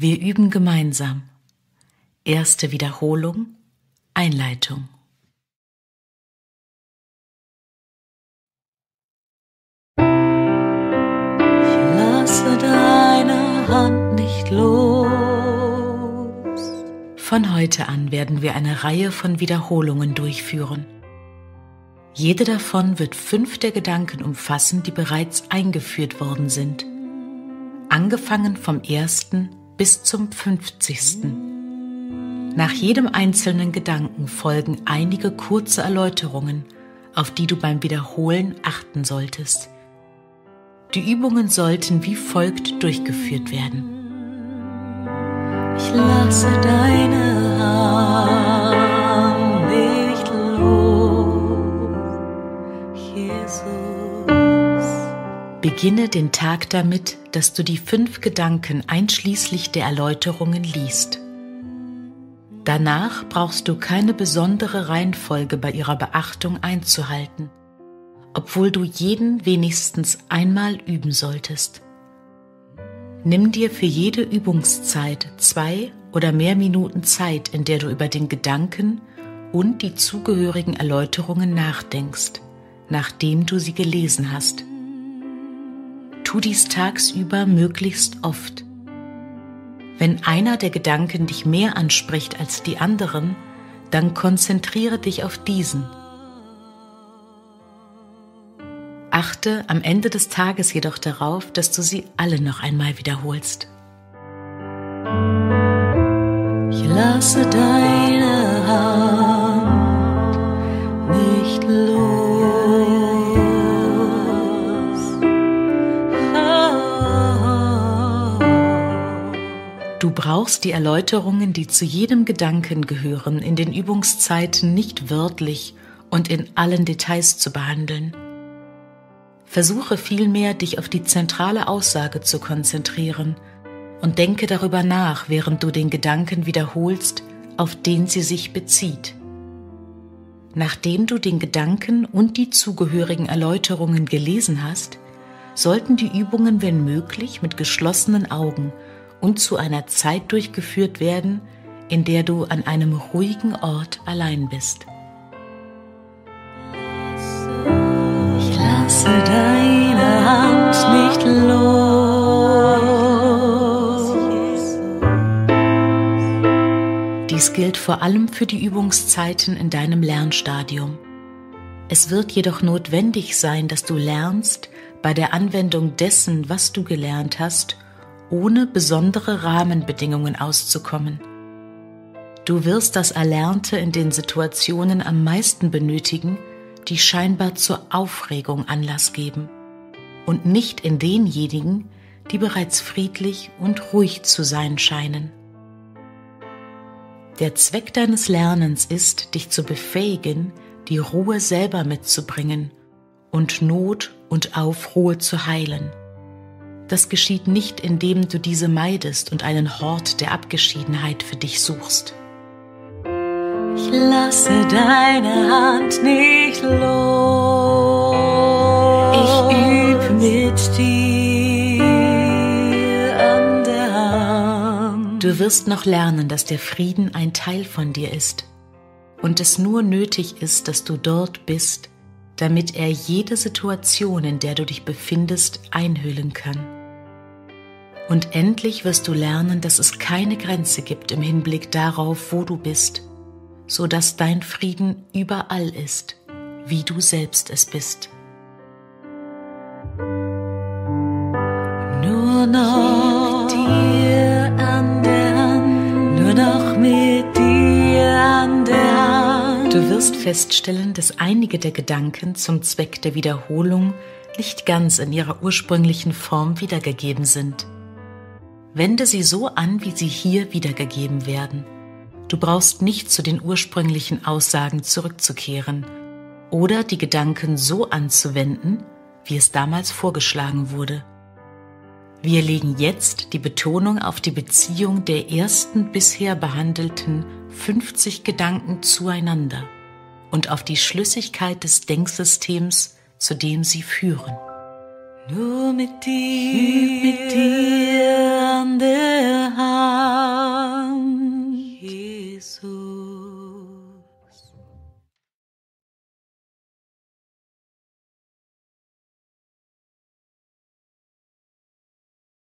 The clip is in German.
Wir üben gemeinsam. Erste Wiederholung, Einleitung. Ich lasse deine Hand nicht los. Von heute an werden wir eine Reihe von Wiederholungen durchführen. Jede davon wird fünf der Gedanken umfassen, die bereits eingeführt worden sind. Angefangen vom ersten bis zum 50. Nach jedem einzelnen Gedanken folgen einige kurze Erläuterungen, auf die du beim Wiederholen achten solltest. Die Übungen sollten wie folgt durchgeführt werden. Ich lasse deine Beginne den Tag damit, dass du die fünf Gedanken einschließlich der Erläuterungen liest. Danach brauchst du keine besondere Reihenfolge bei ihrer Beachtung einzuhalten, obwohl du jeden wenigstens einmal üben solltest. Nimm dir für jede Übungszeit zwei oder mehr Minuten Zeit, in der du über den Gedanken und die zugehörigen Erläuterungen nachdenkst, nachdem du sie gelesen hast. Tu dies tagsüber möglichst oft. Wenn einer der Gedanken dich mehr anspricht als die anderen, dann konzentriere dich auf diesen. Achte am Ende des Tages jedoch darauf, dass du sie alle noch einmal wiederholst. Ich lasse deine Hand brauchst die Erläuterungen, die zu jedem Gedanken gehören, in den Übungszeiten nicht wörtlich und in allen Details zu behandeln. Versuche vielmehr, dich auf die zentrale Aussage zu konzentrieren und denke darüber nach, während du den Gedanken wiederholst, auf den sie sich bezieht. Nachdem du den Gedanken und die zugehörigen Erläuterungen gelesen hast, sollten die Übungen, wenn möglich, mit geschlossenen Augen und zu einer Zeit durchgeführt werden, in der du an einem ruhigen Ort allein bist. Ich lasse deine Hand nicht los. Dies gilt vor allem für die Übungszeiten in deinem Lernstadium. Es wird jedoch notwendig sein, dass du lernst, bei der Anwendung dessen, was du gelernt hast, ohne besondere Rahmenbedingungen auszukommen. Du wirst das Erlernte in den Situationen am meisten benötigen, die scheinbar zur Aufregung Anlass geben, und nicht in denjenigen, die bereits friedlich und ruhig zu sein scheinen. Der Zweck deines Lernens ist, dich zu befähigen, die Ruhe selber mitzubringen und Not und Aufruhe zu heilen. Das geschieht nicht, indem du diese meidest und einen Hort der Abgeschiedenheit für dich suchst. Ich lasse deine Hand nicht los. Ich üb mit dir an der Hand. Du wirst noch lernen, dass der Frieden ein Teil von dir ist und es nur nötig ist, dass du dort bist, damit er jede Situation, in der du dich befindest, einhüllen kann. Und endlich wirst du lernen, dass es keine Grenze gibt im Hinblick darauf, wo du bist, so dass dein Frieden überall ist, wie du selbst es bist. Nur noch mit dir an der Hand. Nur noch mit dir an der Hand. Du wirst feststellen, dass einige der Gedanken zum Zweck der Wiederholung nicht ganz in ihrer ursprünglichen Form wiedergegeben sind. Wende sie so an, wie sie hier wiedergegeben werden. Du brauchst nicht zu den ursprünglichen Aussagen zurückzukehren oder die Gedanken so anzuwenden, wie es damals vorgeschlagen wurde. Wir legen jetzt die Betonung auf die Beziehung der ersten bisher behandelten 50 Gedanken zueinander und auf die Schlüssigkeit des Denksystems, zu dem sie führen. Du mit dir, mit dir Hand, Jesus.